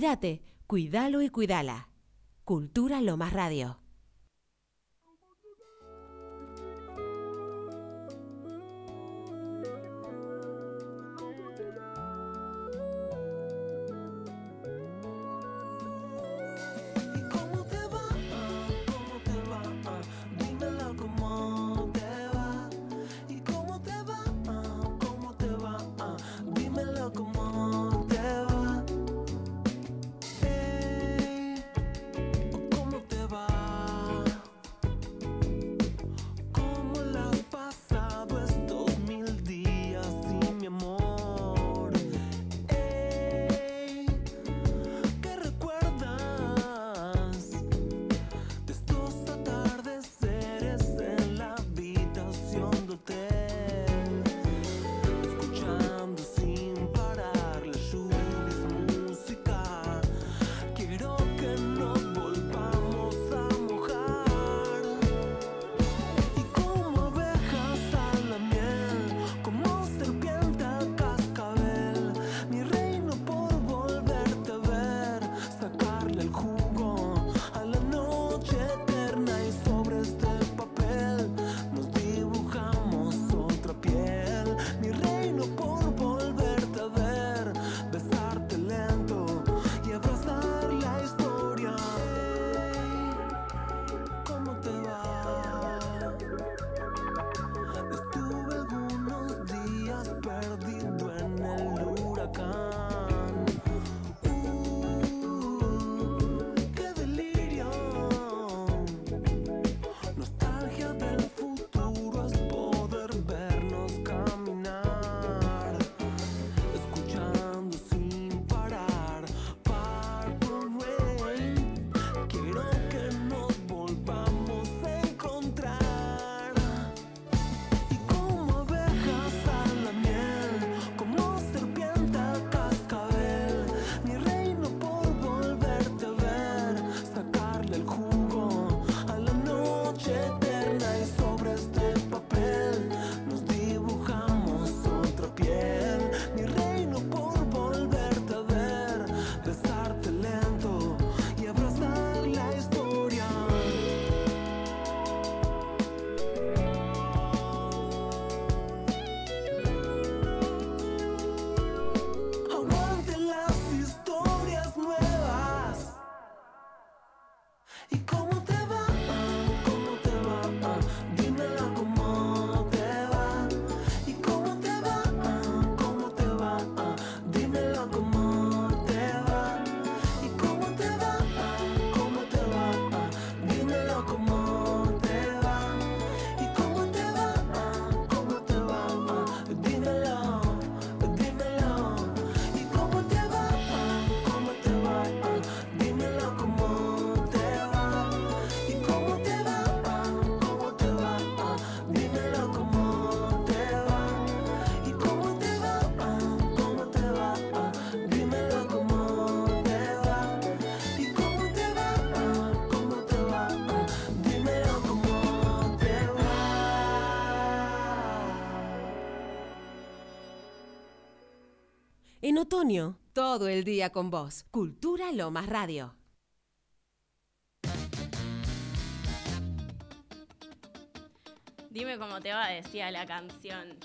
Cuídate, cuídalo y cuídala. Cultura Lo Más Radio. Otoño, todo el día con vos. Cultura Lomas Radio. Dime cómo te va, decía la canción.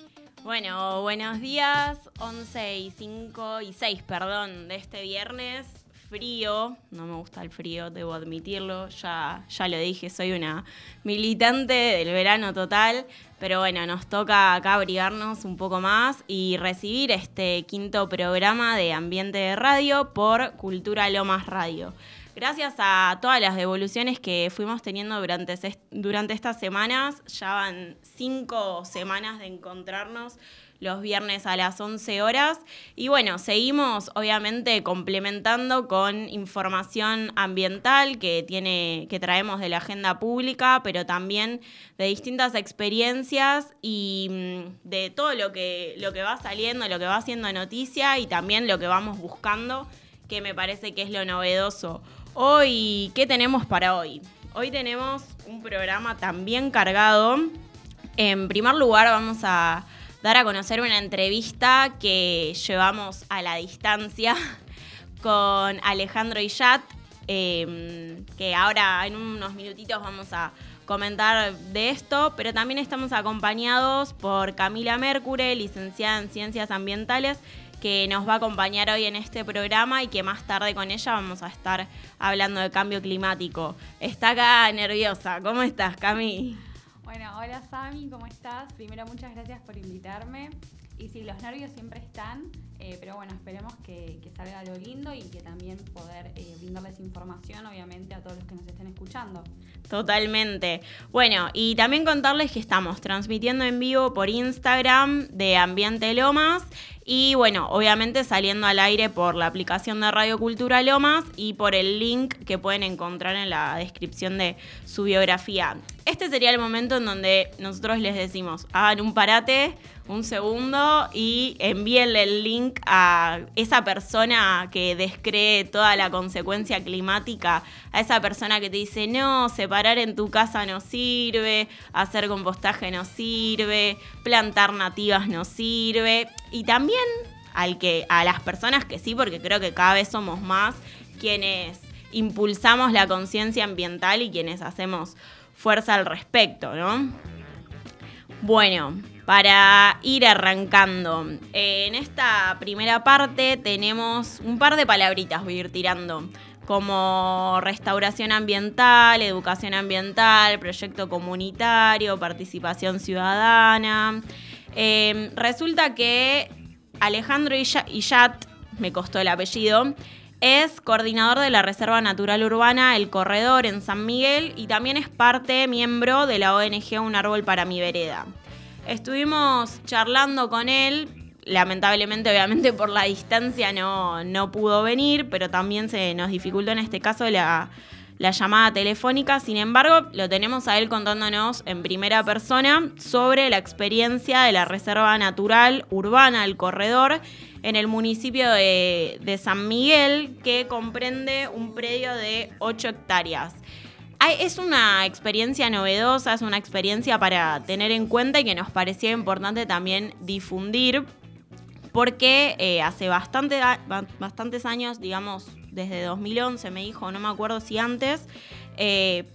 Bueno, buenos días, 11 y 5 y 6, perdón, de este viernes. Frío, no me gusta el frío, debo admitirlo, ya, ya lo dije, soy una militante del verano total, pero bueno, nos toca acá abrigarnos un poco más y recibir este quinto programa de Ambiente de Radio por Cultura Lomas Radio. Gracias a todas las devoluciones que fuimos teniendo durante, durante estas semanas, ya van cinco semanas de encontrarnos los viernes a las 11 horas. Y bueno, seguimos obviamente complementando con información ambiental que, tiene, que traemos de la agenda pública, pero también de distintas experiencias y mm, de todo lo que, lo que va saliendo, lo que va haciendo noticia y también lo que vamos buscando, que me parece que es lo novedoso. Hoy, ¿qué tenemos para hoy? Hoy tenemos un programa también cargado. En primer lugar, vamos a dar a conocer una entrevista que llevamos a la distancia con Alejandro Illat, em, que ahora en unos minutitos vamos a comentar de esto, pero también estamos acompañados por Camila Mercure, licenciada en Ciencias Ambientales, que nos va a acompañar hoy en este programa y que más tarde con ella vamos a estar hablando de cambio climático. Está acá nerviosa. ¿Cómo estás, Cami? Bueno, hola Sami, ¿cómo estás? Primero, muchas gracias por invitarme. Y sí, los nervios siempre están, eh, pero bueno, esperemos que, salga algo lindo y que también poder eh, brindarles información, obviamente, a todos los que nos estén escuchando. Totalmente. Bueno, y también contarles que estamos transmitiendo en vivo por Instagram de Ambiente Lomas y bueno, obviamente saliendo al aire por la aplicación de Radio Cultura Lomas y por el link que pueden encontrar en la descripción de su biografía. Este sería el momento en donde nosotros les decimos, hagan un parate, un segundo y envíenle el link a esa persona que descree toda la consecuencia climática, a esa persona que te dice, no, separar en tu casa no sirve, hacer compostaje no sirve, plantar nativas no sirve. Y también al que, a las personas que sí, porque creo que cada vez somos más quienes impulsamos la conciencia ambiental y quienes hacemos fuerza al respecto, ¿no? Bueno, para ir arrancando. En esta primera parte tenemos un par de palabritas, voy a ir tirando, como restauración ambiental, educación ambiental, proyecto comunitario, participación ciudadana. Em, resulta que Alejandro Illat, me costó el apellido, es coordinador de la Reserva Natural Urbana El Corredor en San Miguel y también es parte, miembro de la ONG Un Árbol para mi Vereda. Estuvimos charlando con él, lamentablemente obviamente por la distancia no, no pudo venir, pero también se nos dificultó en este caso la, la llamada telefónica. Sin embargo, lo tenemos a él contándonos en primera persona sobre la experiencia de la Reserva Natural Urbana El Corredor en el municipio de, de San Miguel, que comprende un predio de 8 hectáreas es una experiencia novedosa, es una experiencia para tener en cuenta y que nos parecía importante también difundir, porque eh, hace bastante, bastantes años, digamos desde 2011 me dijo, no me acuerdo si antes, eh,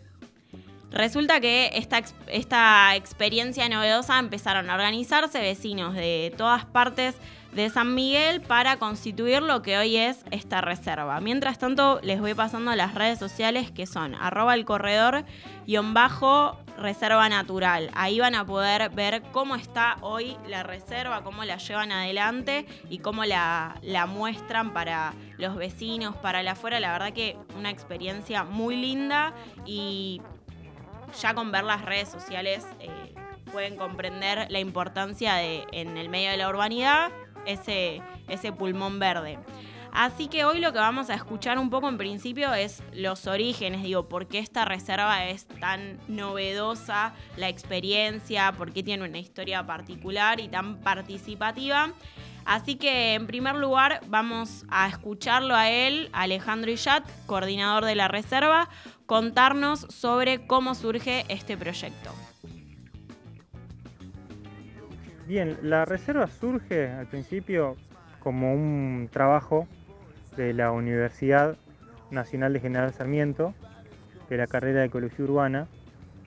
resulta que esta, esta experiencia novedosa empezaron a organizarse vecinos de todas partes de San Miguel para constituir lo que hoy es esta reserva. Mientras tanto, les voy pasando las redes sociales que son arroba el corredor bajo reserva natural. Ahí van a poder ver cómo está hoy la reserva, cómo la llevan adelante y cómo la, la muestran para los vecinos, para la afuera. La verdad que una experiencia muy linda y ya con ver las redes sociales eh, pueden comprender la importancia de en el medio de la urbanidad ese, ese pulmón verde. Así que hoy lo que vamos a escuchar un poco en principio es los orígenes, digo, por qué esta reserva es tan novedosa, la experiencia, por qué tiene una historia particular y tan participativa. Así que en primer lugar vamos a escucharlo a él, Alejandro Illat, coordinador de la reserva, contarnos sobre cómo surge este proyecto. Bien, la reserva surge al principio como un trabajo de la Universidad Nacional de General Sarmiento, de la carrera de Ecología Urbana,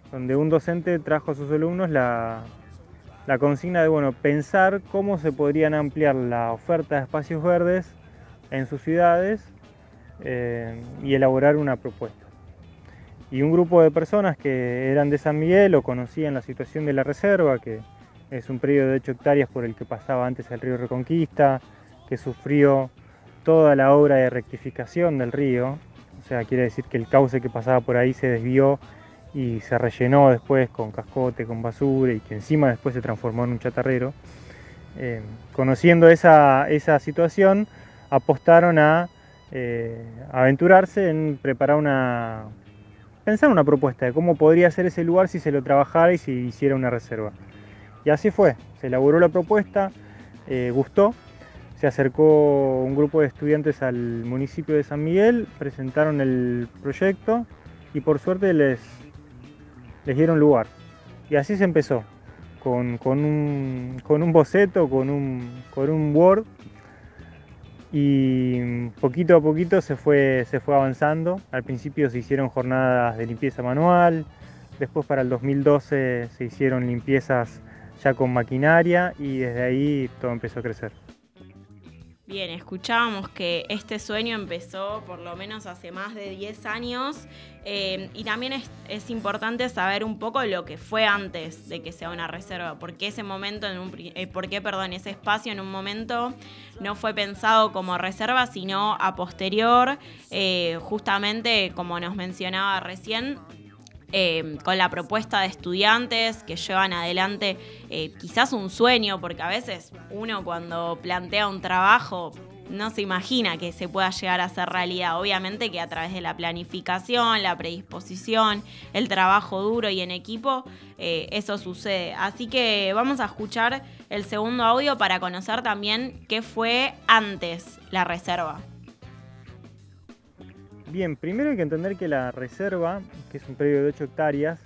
donde un docente trajo a sus alumnos la, consigna de bueno, pensar cómo se podrían ampliar la oferta de espacios verdes en sus ciudades eh, y elaborar una propuesta. Y un grupo de personas que eran de San Miguel o conocían la situación de la reserva, que es un predio de 8 hectáreas por el que pasaba antes el río Reconquista, que sufrió toda la obra de rectificación del río. O sea, quiere decir que el cauce que pasaba por ahí se desvió y se rellenó después con cascote, con basura y que encima después se transformó en un chatarrero. Eh, conociendo esa, situación, apostaron a eh, aventurarse en preparar una, pensar una propuesta de cómo podría ser ese lugar si se lo trabajara y si hiciera una reserva. Y así fue, se elaboró la propuesta, eh, gustó, se acercó un grupo de estudiantes al municipio de San Miguel, presentaron el proyecto y por suerte les, les dieron lugar. Y así se empezó, con, un, boceto, con un, con un Word, y poquito a poquito se fue, se fue avanzando. Al principio se hicieron jornadas de limpieza manual, después para el 2012 se hicieron limpiezas ya con maquinaria y desde ahí todo empezó a crecer. Bien, escuchábamos que este sueño empezó por lo menos hace más de 10 años eh, y también es, importante saber un poco lo que fue antes de que sea una reserva, por qué ese momento, en un, eh, por qué, perdón, ese espacio en un momento no fue pensado como reserva, sino a posterior, eh, justamente como nos mencionaba recién, Em, con la propuesta de estudiantes que llevan adelante eh, quizás un sueño, porque a veces uno cuando plantea un trabajo no se imagina que se pueda llegar a ser realidad. Obviamente que a través de la planificación, la predisposición, el trabajo duro y en equipo, eh, eso sucede. Así que vamos a escuchar el segundo audio para conocer también qué fue antes la reserva. Bien, primero hay que entender que la reserva, que es un predio de 8 hectáreas,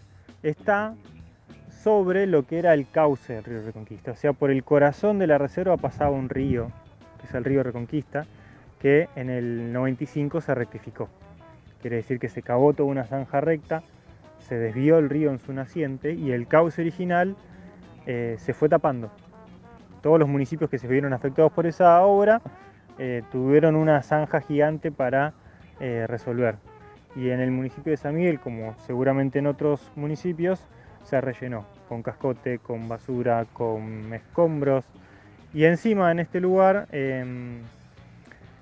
está sobre lo que era el cauce del río Reconquista. O sea, por el corazón de la reserva pasaba un río, que es el río Reconquista, que en el 95 se rectificó. Quiere decir que se cavó toda una zanja recta, se desvió el río en su naciente y el cauce original eh, se fue tapando. Todos los municipios que se vieron afectados por esa obra eh, tuvieron una zanja gigante para eh, resolver. Y en el municipio de San Miguel, como seguramente en otros municipios, se rellenó con cascote, con basura, con escombros. Y encima en este lugar, en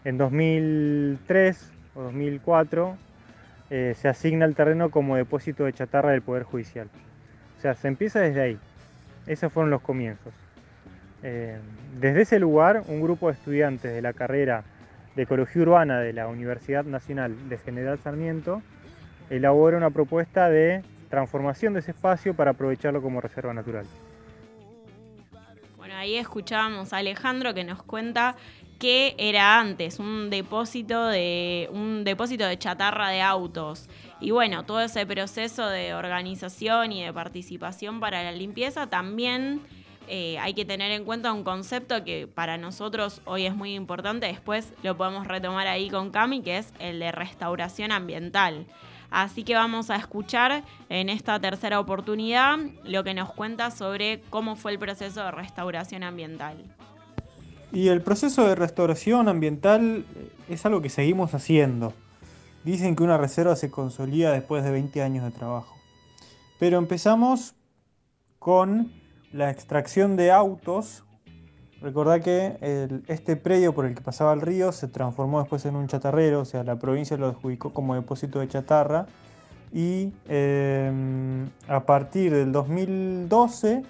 2003 o 2004, eh, se asigna el terreno como depósito de chatarra del Poder Judicial. O sea, se empieza desde ahí. Esos fueron los comienzos. Eh, desde ese lugar, un grupo de estudiantes de la carrera de Ecología Urbana de la Universidad Nacional de General Sarmiento elabora una propuesta de transformación de ese espacio para aprovecharlo como reserva natural. Bueno, ahí escuchábamos a Alejandro que nos cuenta qué era antes, un depósito de un depósito de chatarra de autos. Y bueno, todo ese proceso de organización y de participación para la limpieza también eh, hay que tener en cuenta un concepto que para nosotros hoy es muy importante, después lo podemos retomar ahí con Cami, que es el de restauración ambiental. Así que vamos a escuchar en esta tercera oportunidad lo que nos cuenta sobre cómo fue el proceso de restauración ambiental. Y el proceso de restauración ambiental es algo que seguimos haciendo. Dicen que una reserva se consolida después de 20 años de trabajo. Pero empezamos con la extracción de autos. Recordá que este predio por el que pasaba el río se transformó después en un chatarrero, o sea, la provincia lo adjudicó como depósito de chatarra. Y em, a partir del 2012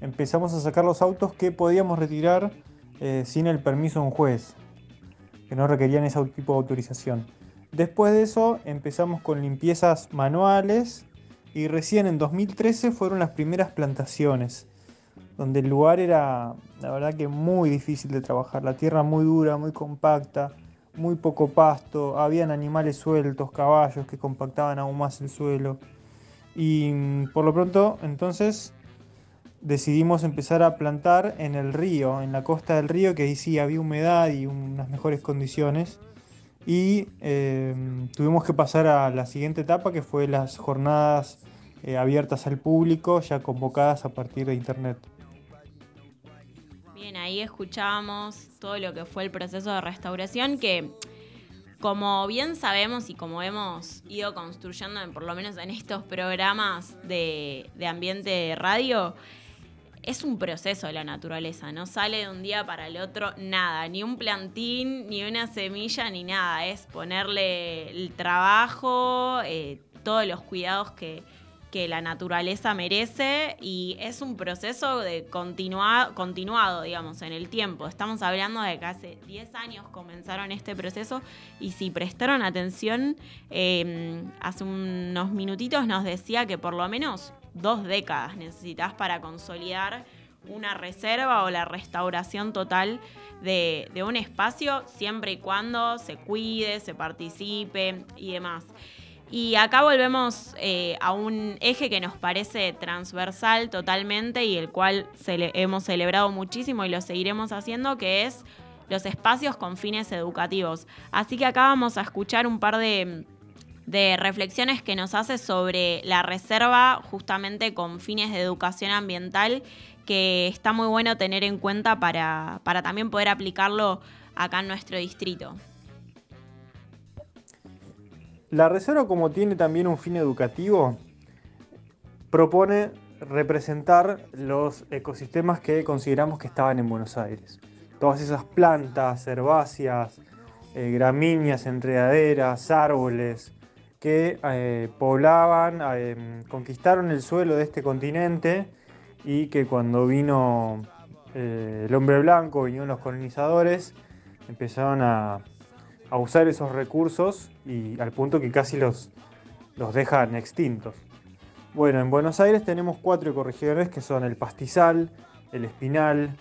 empezamos a sacar los autos que podíamos retirar eh, sin el permiso de un juez, que no requerían ese tipo de autorización. Después de eso empezamos con limpiezas manuales y recién en 2013 fueron las primeras plantaciones donde el lugar era, la verdad que muy difícil de trabajar, la tierra muy dura, muy compacta, muy poco pasto, habían animales sueltos, caballos que compactaban aún más el suelo. Y mm, por lo pronto, entonces, decidimos empezar a plantar en el río, en la costa del río, que ahí sí había humedad y unas mejores condiciones. Y em, tuvimos que pasar a la siguiente etapa, que fue las jornadas eh, abiertas al público, ya convocadas a partir de internet. Bien, ahí escuchábamos todo lo que fue el proceso de restauración que como bien sabemos y como hemos ido construyendo, por lo menos en estos programas de, ambiente de radio, es un proceso de la naturaleza, no sale de un día para el otro nada, ni un plantín, ni una semilla, ni nada, es ponerle el trabajo, eh, todos los cuidados que, que la naturaleza merece y es un proceso de continuado, digamos, en el tiempo. Estamos hablando de que hace 10 años comenzaron este proceso y si prestaron atención, em, hace unos minutitos nos decía que por lo menos dos décadas necesitas para consolidar una reserva o la restauración total de un espacio, siempre y cuando se cuide, se participe y demás. Y acá volvemos eh, a un eje que nos parece transversal totalmente y el cual hemos celebrado muchísimo y lo seguiremos haciendo, que es los espacios con fines educativos. Así que acá vamos a escuchar un par de, reflexiones que nos hace sobre la reserva justamente con fines de educación ambiental que está muy bueno tener en cuenta para, para también poder aplicarlo acá en nuestro distrito. La reserva, como tiene también un fin educativo, propone representar los ecosistemas que consideramos que estaban en Buenos Aires. Todas esas plantas, herbáceas, eh, gramíneas, enredaderas, árboles que eh, poblaban, eh, conquistaron el suelo de este continente y que cuando vino el hombre blanco, vinieron los colonizadores, empezaron a, usar esos recursos y al punto que casi los, los dejan extintos. Bueno, en Buenos Aires tenemos cuatro ecorregiones que son el pastizal, el espinal,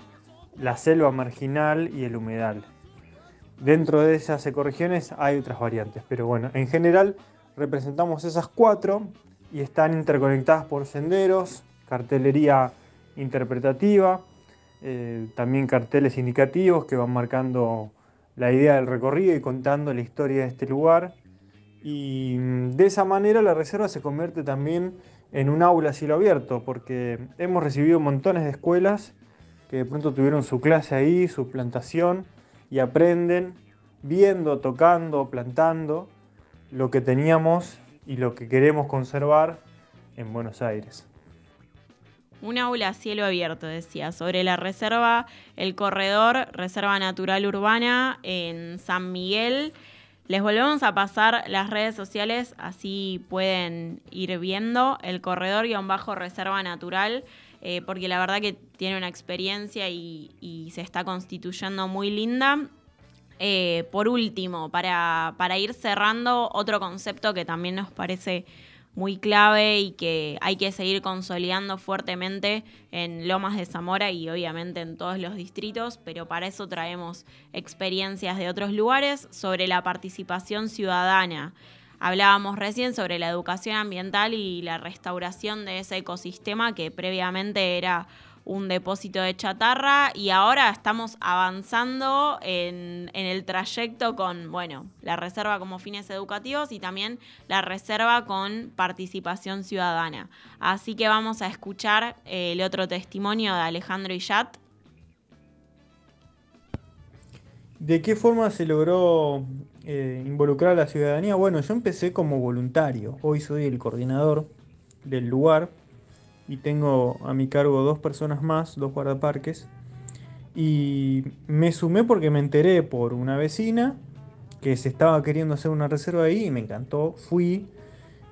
la selva marginal y el humedal. Dentro de esas ecorregiones hay otras variantes, pero bueno, en general representamos esas cuatro y están interconectadas por senderos, cartelería interpretativa, eh, también carteles indicativos que van marcando la idea del recorrido y contando la historia de este lugar. Y mm, de esa manera la reserva se convierte también en un aula a cielo abierto, porque hemos recibido montones de escuelas que de pronto tuvieron su clase ahí, su plantación, y aprenden viendo, tocando, plantando lo que teníamos y lo que queremos conservar en Buenos Aires. Un aula a cielo abierto, decía, sobre la reserva, el corredor Reserva Natural Urbana en San Miguel. Les volvemos a pasar las redes sociales, así pueden ir viendo el corredor-reserva natural, eh, porque la verdad que tiene una experiencia y, se está constituyendo muy linda. Eh, por último, para, para ir cerrando, otro concepto que también nos parece muy clave y que hay que seguir consolidando fuertemente en Lomas de Zamora y obviamente en todos los distritos, pero para eso traemos experiencias de otros lugares sobre la participación ciudadana. Hablábamos recién sobre la educación ambiental y la restauración de ese ecosistema que previamente era un depósito de chatarra y ahora estamos avanzando en, el trayecto con, bueno, la reserva como fines educativos y también la reserva con participación ciudadana. Así que vamos a escuchar eh, el otro testimonio de Alejandro Illat. ¿De qué forma se logró eh, involucrar a la ciudadanía? Bueno, yo empecé como voluntario, hoy soy el coordinador del lugar y tengo a mi cargo dos personas más, dos guardaparques. Y me sumé porque me enteré por una vecina que se estaba queriendo hacer una reserva ahí y me encantó. Fui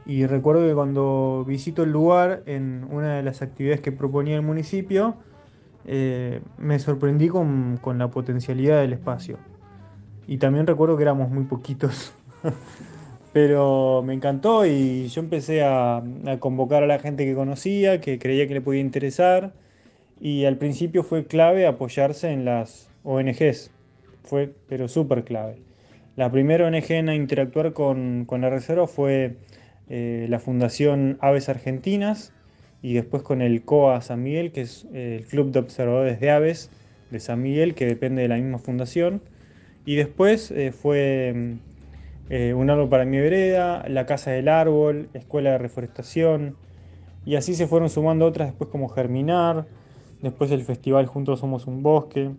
y recuerdo que cuando visito el lugar en una de las actividades que proponía el municipio, eh, me sorprendí con, con la potencialidad del espacio. Y también recuerdo que éramos muy poquitos. Pero me encantó y yo empecé a, convocar a la gente que conocía, que creía que le podía interesar. Y al principio fue clave apoyarse en las ONGs. Fue, pero súper clave. La primera ONG en interactuar con, la reserva fue eh, la Fundación Aves Argentinas y después con el COA San Miguel, que es eh, el Club de Observadores de Aves de San Miguel, que depende de la misma fundación. Y después eh, fue eh, un árbol para mi vereda, la casa del árbol, escuela de reforestación, y así se fueron sumando otras después como Germinar, después el festival Juntos Somos un Bosque,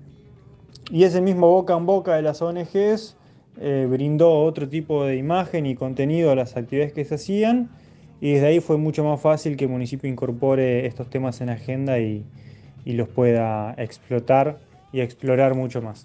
y ese mismo boca en boca de las ONGs eh, brindó otro tipo de imagen y contenido a las actividades que se hacían, y desde ahí fue mucho más fácil que el municipio incorpore estos temas en agenda y los pueda explotar y explorar mucho más.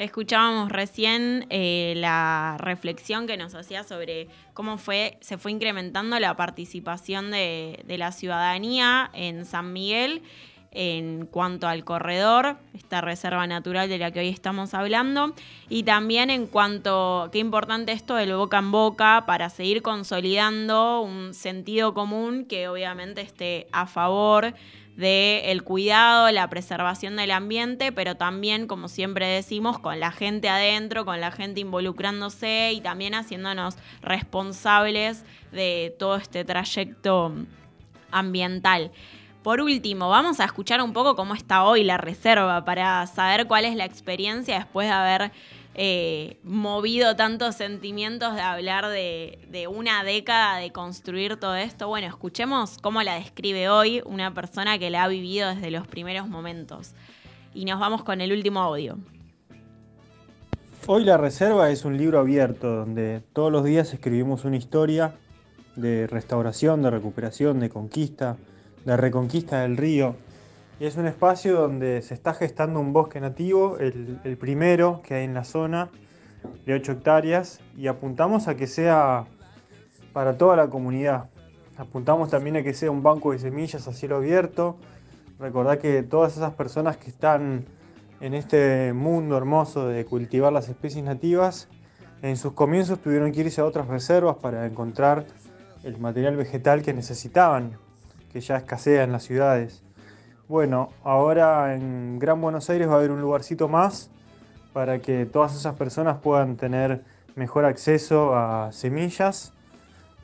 Escuchábamos recién eh, la reflexión que nos hacía sobre cómo fue, se fue incrementando la participación de, la ciudadanía en San Miguel en cuanto al corredor, esta reserva natural de la que hoy estamos hablando, y también en cuanto, qué importante esto del boca en boca para seguir consolidando un sentido común que obviamente esté a favor del cuidado, la preservación del ambiente, pero también, como siempre decimos, con la gente adentro, con la gente involucrándose y también haciéndonos responsables de todo este trayecto ambiental. Por último, vamos a escuchar un poco cómo está hoy la reserva para saber cuál es la experiencia después de haber eh, movido tantos sentimientos de hablar de, de, una década de construir todo esto. Bueno, escuchemos cómo la describe hoy una persona que la ha vivido desde los primeros momentos. Y nos vamos con el último audio. Hoy la reserva es un libro abierto donde todos los días escribimos una historia de restauración, de recuperación, de conquista, de reconquista del río. Y es un espacio donde se está gestando un bosque nativo, el, primero que hay en la zona, de 8 hectáreas, y apuntamos a que sea para toda la comunidad. Apuntamos también a que sea un banco de semillas a cielo abierto. Recordad que todas esas personas que están en este mundo hermoso de cultivar las especies nativas, en sus comienzos tuvieron que irse a otras reservas para encontrar el material vegetal que necesitaban, que ya escasea en las ciudades. Bueno, ahora en Gran Buenos Aires va a haber un lugarcito más para que todas esas personas puedan tener mejor acceso a semillas,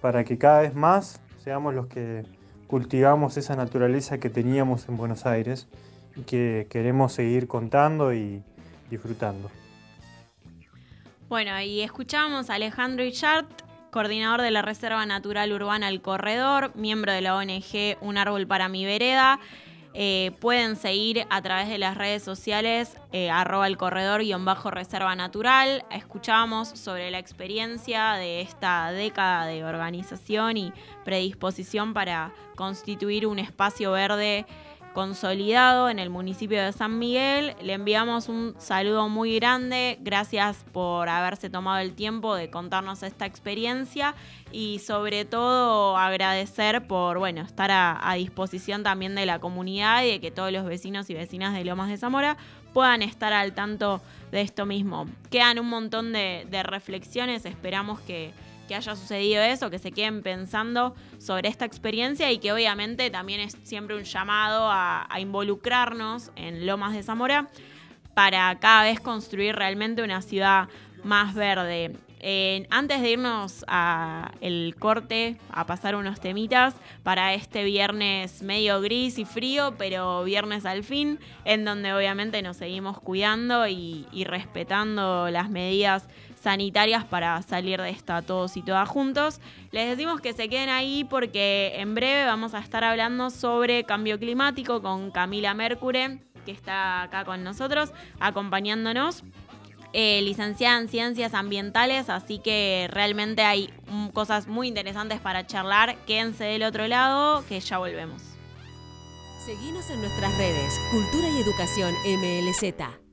para que cada vez más seamos los que cultivamos esa naturaleza que teníamos en Buenos Aires y que queremos seguir contando y disfrutando. Bueno, y escuchamos a Alejandro Ichart, coordinador de la Reserva Natural Urbana El Corredor, miembro de la ONG Un Árbol para mi Vereda. Eh, pueden seguir a través de las redes sociales eh, arroba el corredor guion bajo reserva natural. Escuchamos sobre la experiencia de esta década de organización y predisposición para constituir un espacio verde consolidado en el municipio de San Miguel. Le enviamos un saludo muy grande, gracias por haberse tomado el tiempo de contarnos esta experiencia y sobre todo agradecer por bueno, estar a, disposición también de la comunidad y de que todos los vecinos y vecinas de Lomas de Zamora puedan estar al tanto de esto mismo. Quedan un montón de reflexiones, esperamos que que haya sucedido eso, que se queden pensando sobre esta experiencia y que obviamente también es siempre un llamado a, a involucrarnos en Lomas de Zamora para cada vez construir realmente una ciudad más verde. Eh, antes de irnos a el corte, a pasar unos temitas para este viernes medio gris y frío, pero viernes al fin, en donde obviamente nos seguimos cuidando y, y respetando las medidas sanitarias para salir de esta todos y todas juntos. Les decimos que se queden ahí porque en breve vamos a estar hablando sobre cambio climático con Camila Mercure, que está acá con nosotros, acompañándonos. Eh, licenciada en Ciencias Ambientales, así que realmente hay mm, cosas muy interesantes para charlar. Quédense del otro lado, que ya volvemos. Seguimos en nuestras redes, Cultura y Educación MLZ.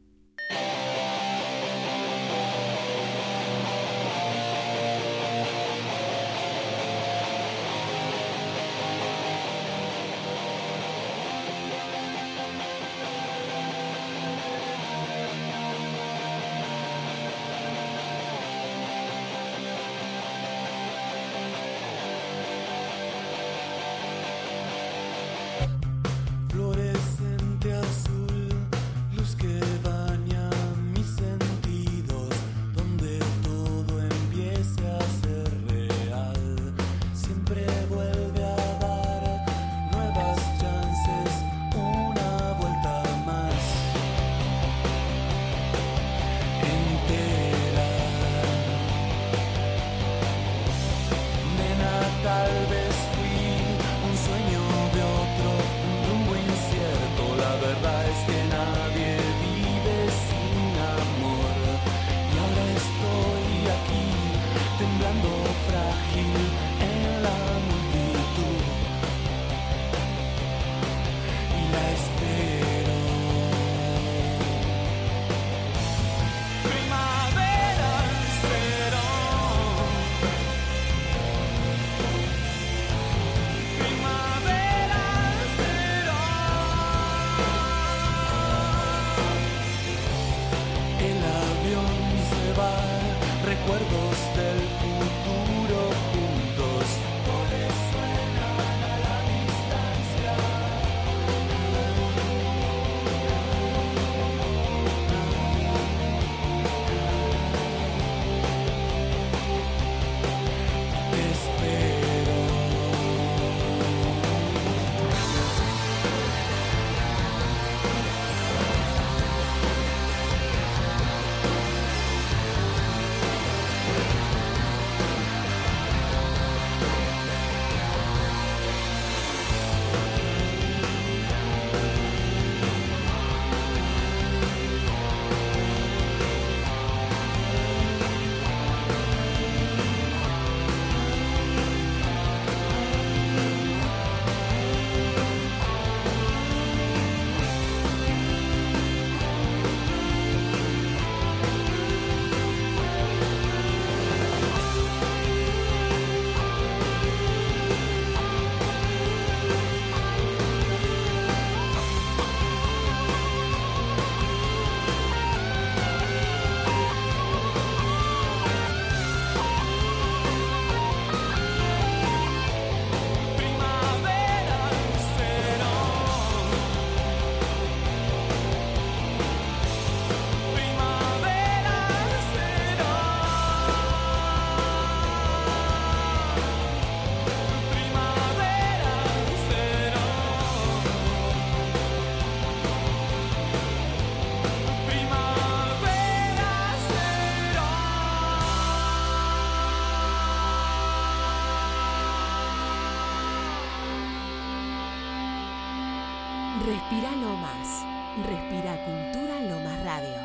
Respira Lomas. Respira Cultura Lomas Radio.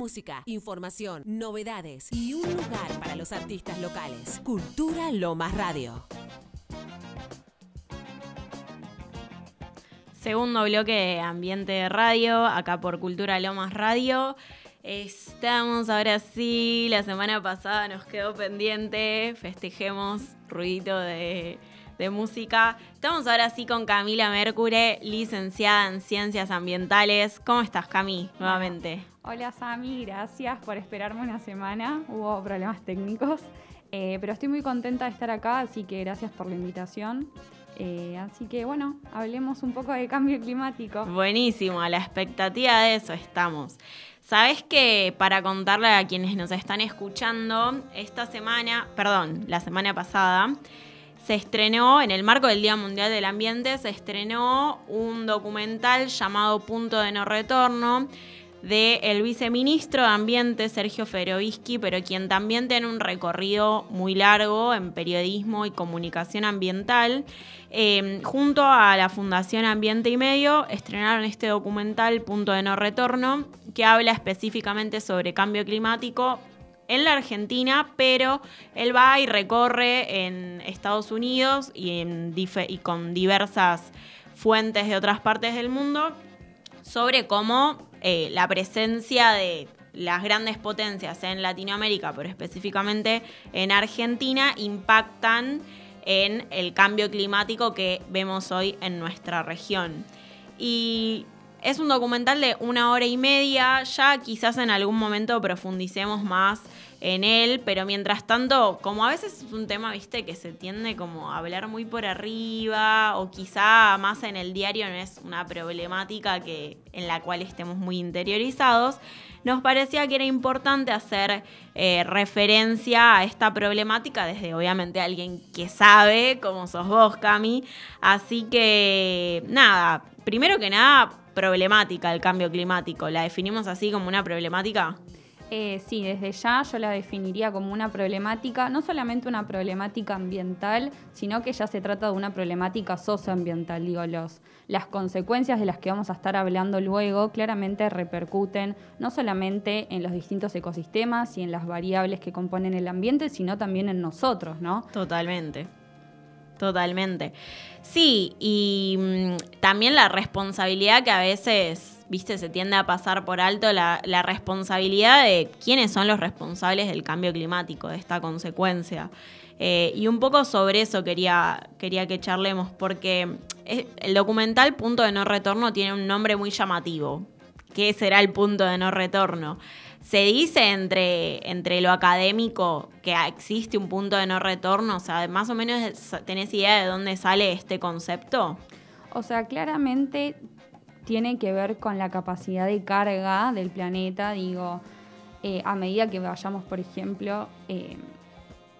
Música, información, novedades y un lugar para los artistas locales. Cultura Lomas Radio. Segundo bloque de Ambiente de Radio, acá por Cultura Lomas Radio. Estamos ahora sí, la semana pasada nos quedó pendiente, festejemos, ruidito de, música. Estamos ahora sí con Camila Mercure, licenciada en Ciencias Ambientales. ¿Cómo estás, Cami, nuevamente? Hola Sami, gracias por esperarme una semana. Hubo problemas técnicos, eh, pero estoy muy contenta de estar acá, así que gracias por la invitación. Eh, así que bueno, hablemos un poco de cambio climático. Buenísimo, a la expectativa de eso estamos. Sabes que para contarle a quienes nos están escuchando, esta semana, perdón, la semana pasada, se estrenó, en el marco del Día Mundial del Ambiente, se estrenó un documental llamado Punto de No Retorno de el viceministro de Ambiente, Sergio Ferovisky, pero quien también tiene un recorrido muy largo en periodismo y comunicación ambiental. Eh, junto a la Fundación Ambiente y Medio, estrenaron este documental Punto de No Retorno, que habla específicamente sobre cambio climático en la Argentina, pero él va y recorre en Estados Unidos y, en y con diversas fuentes de otras partes del mundo sobre cómo eh, la presencia de las grandes potencias en Latinoamérica, pero específicamente en Argentina, impactan en el cambio climático que vemos hoy en nuestra región. Y es un documental de una hora y media, ya quizás en algún momento profundicemos más en él, pero mientras tanto, como a veces es un tema, viste, que se tiende como a hablar muy por arriba, o quizá más en el diario no es una problemática que, en la cual estemos muy interiorizados, nos parecía que era importante hacer eh, referencia a esta problemática desde obviamente alguien que sabe, como sos vos, Cami. Así que, nada, primero que nada, problemática el cambio climático. ¿La definimos así como una problemática? Eh, sí, desde ya yo la definiría como una problemática, no solamente una problemática ambiental, sino que ya se trata de una problemática socioambiental. Digo, los, las consecuencias de las que vamos a estar hablando luego claramente repercuten no solamente en los distintos ecosistemas y en las variables que componen el ambiente, sino también en nosotros, ¿no? Totalmente. Totalmente. Sí, y mm, también la responsabilidad que a veces, viste, se tiende a pasar por alto, la, responsabilidad de quiénes son los responsables del cambio climático, de esta consecuencia. Eh, y un poco sobre eso quería, quería que charlemos, porque el documental Punto de No Retorno tiene un nombre muy llamativo. ¿Qué será el punto de no retorno? se dice entre, entre lo académico que existe un punto de no retorno, o sea, más o menos tenés idea de dónde sale este concepto. O sea, claramente tiene que ver con la capacidad de carga del planeta, digo, eh, a medida que vayamos, por ejemplo, eh,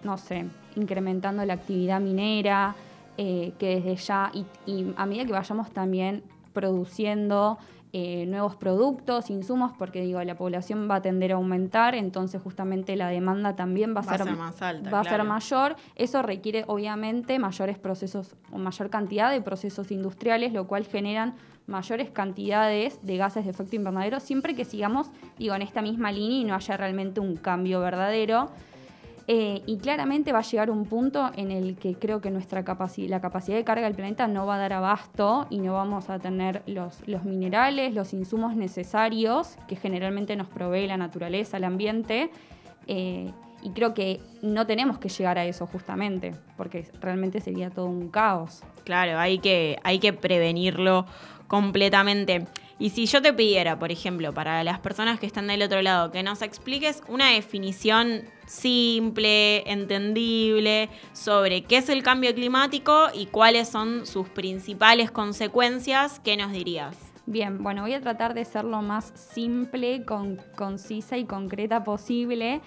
no sé, incrementando la actividad minera, eh, que desde ya, y, y a medida que vayamos también produciendo nuevos productos, insumos, porque digo, la población va a tender a aumentar, entonces justamente la demanda también va a, va ser, a ser, más alta, va claro. a ser mayor. Eso requiere obviamente mayores procesos o mayor cantidad de procesos industriales, lo cual generan mayores cantidades de gases de efecto invernadero, siempre que sigamos, digo, en esta misma línea y no haya realmente un cambio verdadero. Eh, y claramente va a llegar un punto en el que creo que nuestra capaci la capacidad de carga del planeta no va a dar abasto y no vamos a tener los, los minerales, los insumos necesarios que generalmente nos provee la naturaleza, el ambiente. Eh, y creo que no tenemos que llegar a eso justamente, porque realmente sería todo un caos. Claro, hay que, hay que prevenirlo completamente. Y si yo te pidiera, por ejemplo, para las personas que están del otro lado, que nos expliques una definición simple, entendible, sobre qué es el cambio climático y cuáles son sus principales consecuencias, ¿qué nos dirías? Bien, bueno, voy a tratar de ser lo más simple, con, concisa y concreta posible.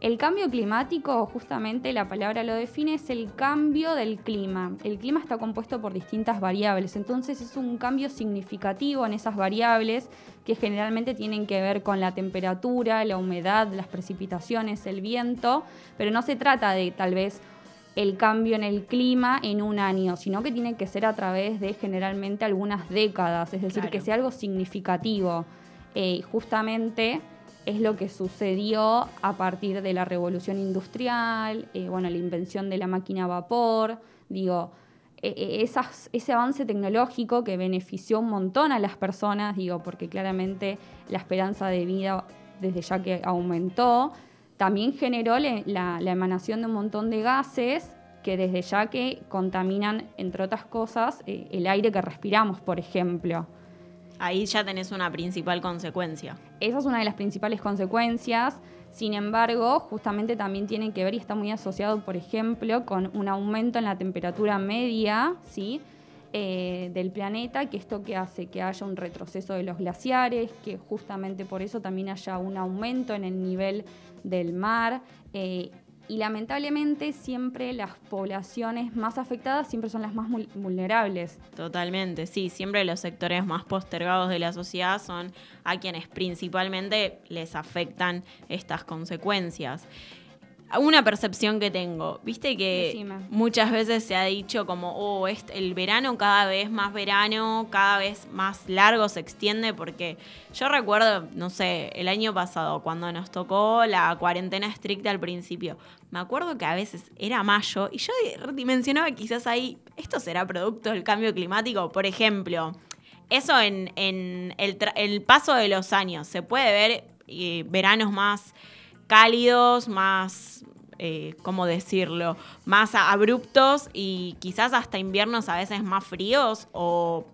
El cambio climático, justamente la palabra lo define, es el cambio del clima. El clima está compuesto por distintas variables, entonces es un cambio significativo en esas variables que generalmente tienen que ver con la temperatura, la humedad, las precipitaciones, el viento, pero no se trata de tal vez el cambio en el clima en un año, sino que tiene que ser a través de generalmente algunas décadas, es decir, Claro. que sea algo significativo. Eh, justamente es lo que sucedió a partir de la revolución industrial, eh, bueno, la invención de la máquina a vapor, digo, eh, esas- ese avance tecnológico que benefició un montón a las personas, digo, porque claramente la esperanza de vida desde ya que aumentó, también generó la emanación de un montón de gases que desde ya que contaminan, entre otras cosas, eh, el aire que respiramos, por ejemplo. Ahí ya tenés una principal consecuencia. Esa es una de las principales consecuencias. Sin embargo, justamente también tiene que ver y está muy asociado, por ejemplo, con un aumento en la temperatura media ¿sí? Eh, del planeta, que esto que hace que haya un retroceso de los glaciares, que justamente por eso también haya un aumento en el nivel del mar. eh, y lamentablemente siempre las poblaciones más afectadas siempre son las más vulnerables. Totalmente, sí, siempre los sectores más postergados de la sociedad son a quienes principalmente les afectan estas consecuencias. Una percepción que tengo, viste que Decime. muchas veces se ha dicho como, oh, este- el verano cada vez más verano, cada vez más largo se extiende, porque yo recuerdo, no sé, el año pasado, cuando nos tocó la cuarentena estricta al principio, me acuerdo que a veces era mayo y yo dimensionaba quizás ahí, esto será producto del cambio climático, por ejemplo. eso en, en el paso de los años, se puede ver eh, veranos más cálidos, más, eh, ¿cómo decirlo? Más abruptos y quizás hasta inviernos a veces más fríos o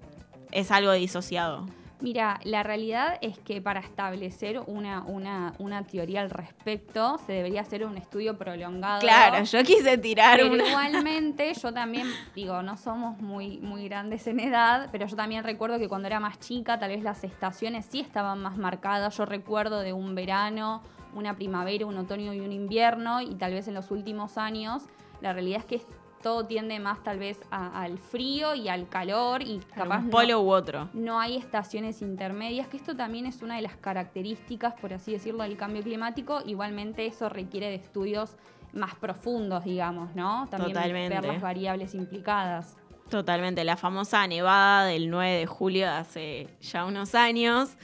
es algo disociado. Mira, la realidad es que para establecer una, una, una teoría al respecto se debería hacer un estudio prolongado. Claro, yo quise tirar Pero una... igualmente, yo también, digo, no somos muy, muy grandes en edad, pero yo también recuerdo que cuando era más chica, tal vez las estaciones sí estaban más marcadas. Yo recuerdo de un verano, una primavera, un otoño y un invierno, y tal vez en los últimos años, la realidad es que todo tiende más tal vez a- al frío y al calor, y capaz un no- polo u otro. no hay estaciones intermedias, que esto también es una de las características, por así decirlo, del cambio climático. Igualmente eso requiere de estudios más profundos, digamos, ¿no? También Totalmente. ver las variables implicadas. Totalmente, la famosa nevada del 9 de julio de hace ya unos años.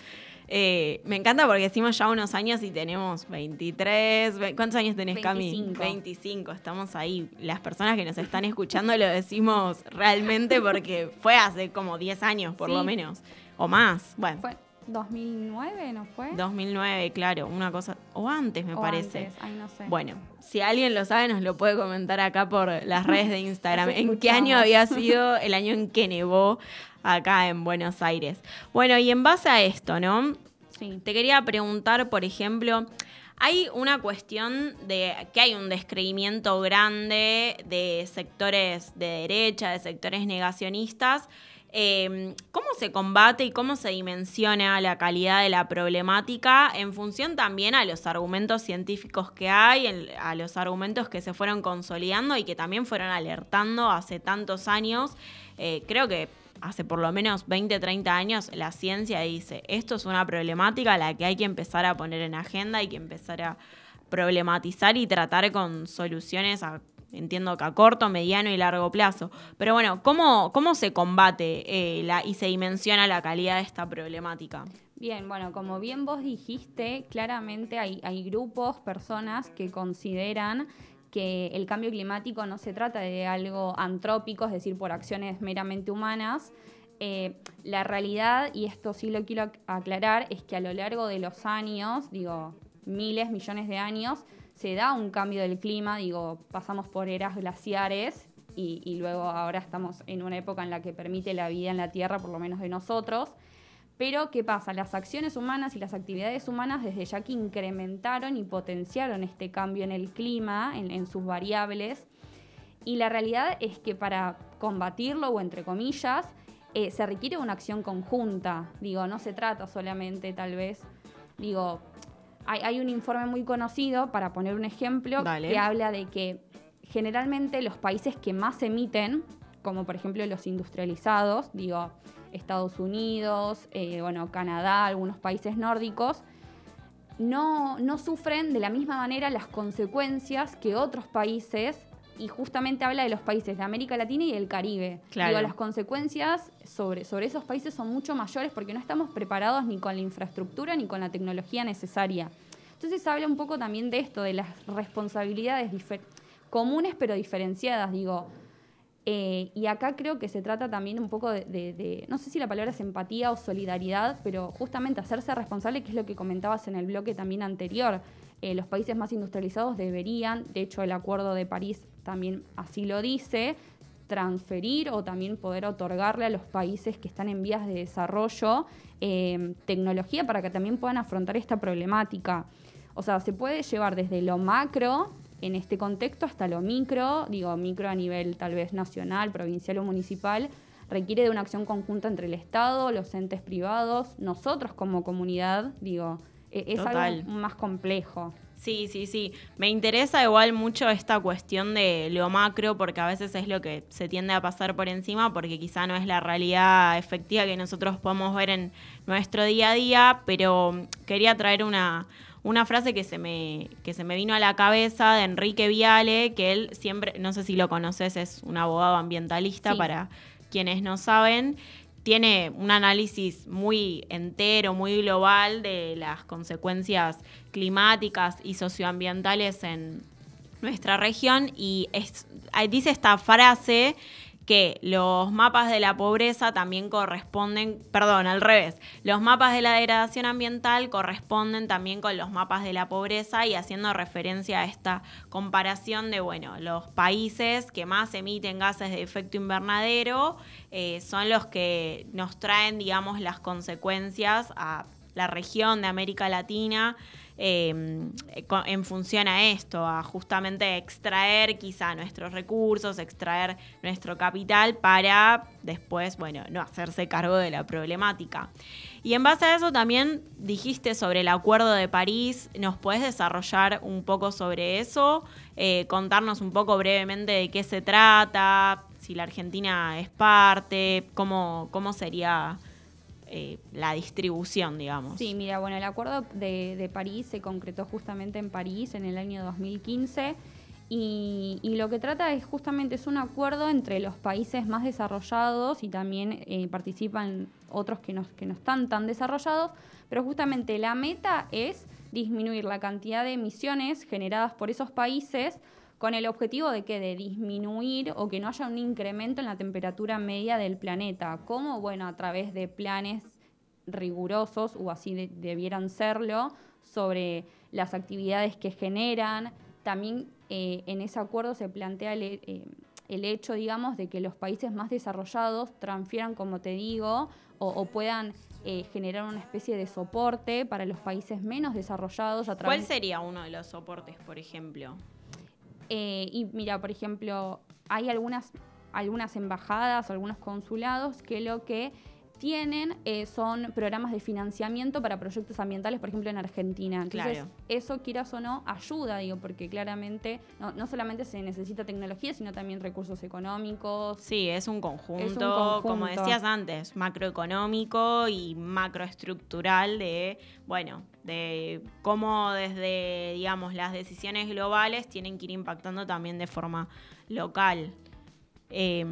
Eh, me encanta porque decimos ya unos años y tenemos 23. ve- ¿Cuántos años tenés, Cami? 25. 25, estamos ahí. Las personas que nos están escuchando lo decimos realmente porque fue hace como 10 años, por Sí. lo menos. O más. Bueno, ¿Fue 2009, no fue? 2009, claro, una cosa. O antes, me O parece. antes, ay, no sé. Bueno, si alguien lo sabe, nos lo puede comentar acá por las redes de Instagram. ¿En qué año había sido el año en que nevó acá en Buenos Aires? Bueno, y en base a esto, ¿no? Sí. Te quería preguntar, por ejemplo, hay una cuestión de que hay un descreimiento grande de sectores de derecha, de sectores negacionistas. Eh, ¿Cómo se combate y cómo se dimensiona la calidad de la problemática en función también a los argumentos científicos que hay, en- a los argumentos que se fueron consolidando y que también fueron alertando hace tantos años? Eh, creo que hace por lo menos 20, 30 años la ciencia dice, esto es una problemática a la que hay que empezar a poner en agenda, hay que empezar a problematizar y tratar con soluciones a, entiendo que a corto, mediano y largo plazo. Pero bueno, ¿cómo, cómo se combate eh, la, y se dimensiona la calidad de esta problemática? Bien, bueno, como bien vos dijiste, claramente hay, hay grupos, personas que consideran que el cambio climático no se trata de algo antrópico, es decir, por acciones meramente humanas. Eh, la realidad, y esto sí lo quiero ac- aclarar, es que a lo largo de los años, digo, miles, millones de años, se da un cambio del clima, digo, pasamos por eras glaciares y luego ahora estamos en una época en la que permite la vida en la Tierra, por lo menos de nosotros. Pero, ¿qué pasa? Las acciones humanas y las actividades humanas desde ya que incrementaron y potenciaron este cambio en el clima, en, en sus variables. Y la realidad es que para combatirlo, o entre comillas, eh, se requiere una acción conjunta. Digo, no se trata solamente tal vez, digo, hay, hay un informe muy conocido, para poner un ejemplo, Dale. que habla de que generalmente los países que más emiten, como por ejemplo los industrializados, digo, Estados Unidos, eh, bueno, Canadá, algunos países nórdicos, no, no sufren de la misma manera las consecuencias que otros países, y justamente habla de los países de América Latina y del Caribe. Claro. Digo, las consecuencias sobre, sobre esos países son mucho mayores porque no estamos preparados ni con la infraestructura ni con la tecnología necesaria. Entonces habla un poco también de esto, de las responsabilidades comunes pero diferenciadas, digo. Eh, y acá creo que se trata también un poco de, no sé si la palabra es empatía o solidaridad, pero justamente hacerse responsable, que es lo que comentabas en el bloque también anterior. Eh, los países más industrializados deberían, de hecho el Acuerdo de París también así lo dice, transferir o también poder otorgarle a los países que están en vías de desarrollo eh, tecnología para que también puedan afrontar esta problemática. O sea, se puede llevar desde lo macro en este contexto hasta lo micro, digo micro a nivel tal vez nacional, provincial o municipal, requiere de una acción conjunta entre el Estado, los entes privados, nosotros como comunidad, digo, e- es Total. algo más complejo. Sí, sí, sí. Me interesa igual mucho esta cuestión de lo macro, porque a veces es lo que se tiende a pasar por encima, porque quizá no es la realidad efectiva que nosotros podemos ver en nuestro día a día, pero quería traer una, una frase que se, me, que se me vino a la cabeza de Enrique Viale, que él siempre, no sé si lo conoces, es un abogado ambientalista Sí. para quienes no saben, tiene un análisis muy entero, muy global de las consecuencias climáticas y socioambientales en nuestra región y es- dice esta frase que los mapas de la pobreza también corresponden, perdón, al revés, los mapas de la degradación ambiental corresponden también con los mapas de la pobreza y haciendo referencia a esta comparación de, bueno, los países que más emiten gases de efecto invernadero eh, son los que nos traen, digamos, las consecuencias a la región de América Latina eh, co- en función a esto, a justamente extraer quizá nuestros recursos, extraer nuestro capital para después, bueno, no hacerse cargo de la problemática. Y en base a eso también dijiste sobre el Acuerdo de París, ¿nos puedes desarrollar un poco sobre eso? Eh, contarnos un poco brevemente de qué se trata, si la Argentina es parte, cómo, cómo sería eh, la distribución, digamos. Sí, mira, bueno, el acuerdo de, París se concretó justamente en París en el año 2015 y, y lo que trata es justamente es un acuerdo entre los países más desarrollados y también eh, participan otros que no, que no están tan desarrollados, pero justamente la meta es disminuir la cantidad de emisiones generadas por esos países con el objetivo de que de disminuir o que no haya un incremento en la temperatura media del planeta, como bueno, a través de planes rigurosos, o así de- debieran serlo, sobre las actividades que generan. También eh, en ese acuerdo se plantea el, eh, el hecho, digamos, de que los países más desarrollados transfieran, como te digo, o, o puedan eh, generar una especie de soporte para los países menos desarrollados a través ¿Cuál sería uno de los soportes, por ejemplo? Eh, y mira, por ejemplo, hay algunas, algunas embajadas, algunos consulados que lo que tienen eh, son programas de financiamiento para proyectos ambientales, por ejemplo, en Argentina. Entonces, Claro. eso, quieras o no, ayuda, digo, porque claramente no, no solamente se necesita tecnología, sino también recursos económicos. Sí, es un conjunto, Es un conjunto. como decías antes, macroeconómico y macroestructural de, bueno, de cómo desde, digamos, las decisiones globales tienen que ir impactando también de forma local. Eh,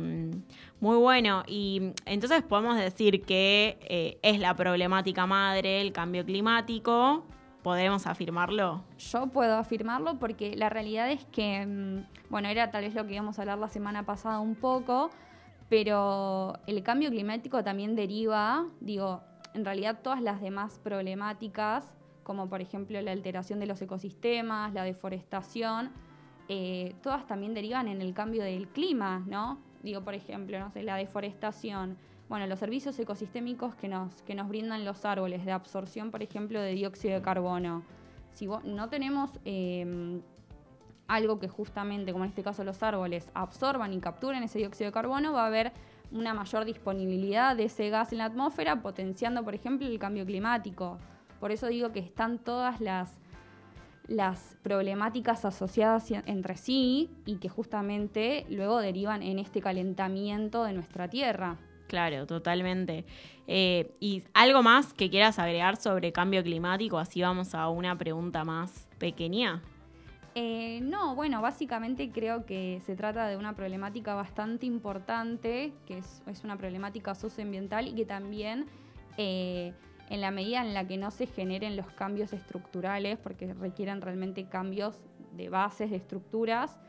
muy bueno, y entonces podemos decir que eh, es la problemática madre el cambio climático, ¿podemos afirmarlo? Yo puedo afirmarlo porque la realidad es que, mm, bueno, era tal vez lo que íbamos a hablar la semana pasada un poco, pero el cambio climático también deriva, digo, en realidad todas las demás problemáticas, como por ejemplo la alteración de los ecosistemas, la deforestación, eh, todas también derivan en el cambio del clima, ¿no? Digo, por ejemplo, no sé, la deforestación. Bueno, los servicios ecosistémicos que nos, que nos brindan los árboles, de absorción, por ejemplo, de dióxido de carbono. Si vo- no tenemos eh, algo que justamente, como en este caso los árboles, absorban y capturen ese dióxido de carbono, va a haber una mayor disponibilidad de ese gas en la atmósfera, potenciando, por ejemplo, el cambio climático. Por eso digo que están todas las, las problemáticas asociadas entre sí y que justamente luego derivan en este calentamiento de nuestra Tierra. Claro, totalmente. Eh, ¿Y algo más que quieras agregar sobre cambio climático? Así vamos a una pregunta más pequeña. Eh, no, bueno, básicamente creo que se trata de una problemática bastante importante, que es, es una problemática socioambiental y que también eh, en la medida en la que no se generen los cambios estructurales, porque requieren realmente cambios de bases, de estructuras,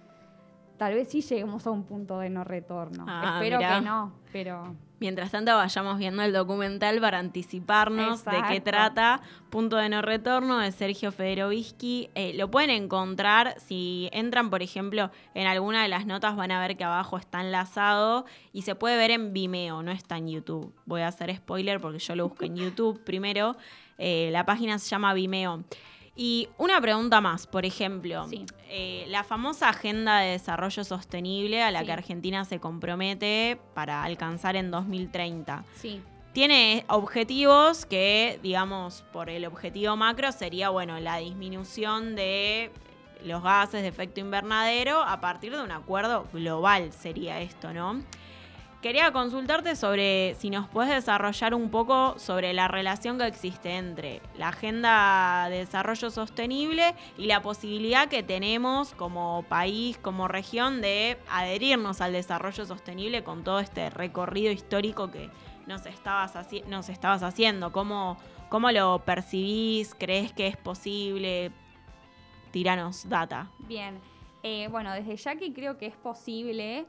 tal vez sí lleguemos a un punto de no retorno. Ah, Espero mirá. que no, pero Mientras tanto, vayamos viendo el documental para anticiparnos de qué trata. Punto de no retorno de Sergio Federovisky. Eh, lo pueden encontrar si entran, por ejemplo, en alguna de las notas, van a ver que abajo está enlazado y se puede ver en Vimeo, no está en YouTube. Voy a hacer spoiler porque yo lo busqué en YouTube primero. Eh, la página se llama Vimeo. Y una pregunta más, por ejemplo, Sí. eh, la famosa Agenda de Desarrollo Sostenible a la Sí. que Argentina se compromete para alcanzar en 2030. sí, Tiene objetivos que, digamos, por el objetivo macro sería, bueno, la disminución de los gases de efecto invernadero a partir de un acuerdo global sería esto, ¿no? Quería consultarte sobre si nos puedes desarrollar un poco sobre la relación que existe entre la Agenda de Desarrollo Sostenible y la posibilidad que tenemos como país, como región, de adherirnos al desarrollo sostenible con todo este recorrido histórico que nos estabas, haciendo. ¿Cómo, ¿Cómo lo percibís? ¿Crees que es posible? Tiranos data. Bien, Eh, bueno, desde ya que creo que es posible,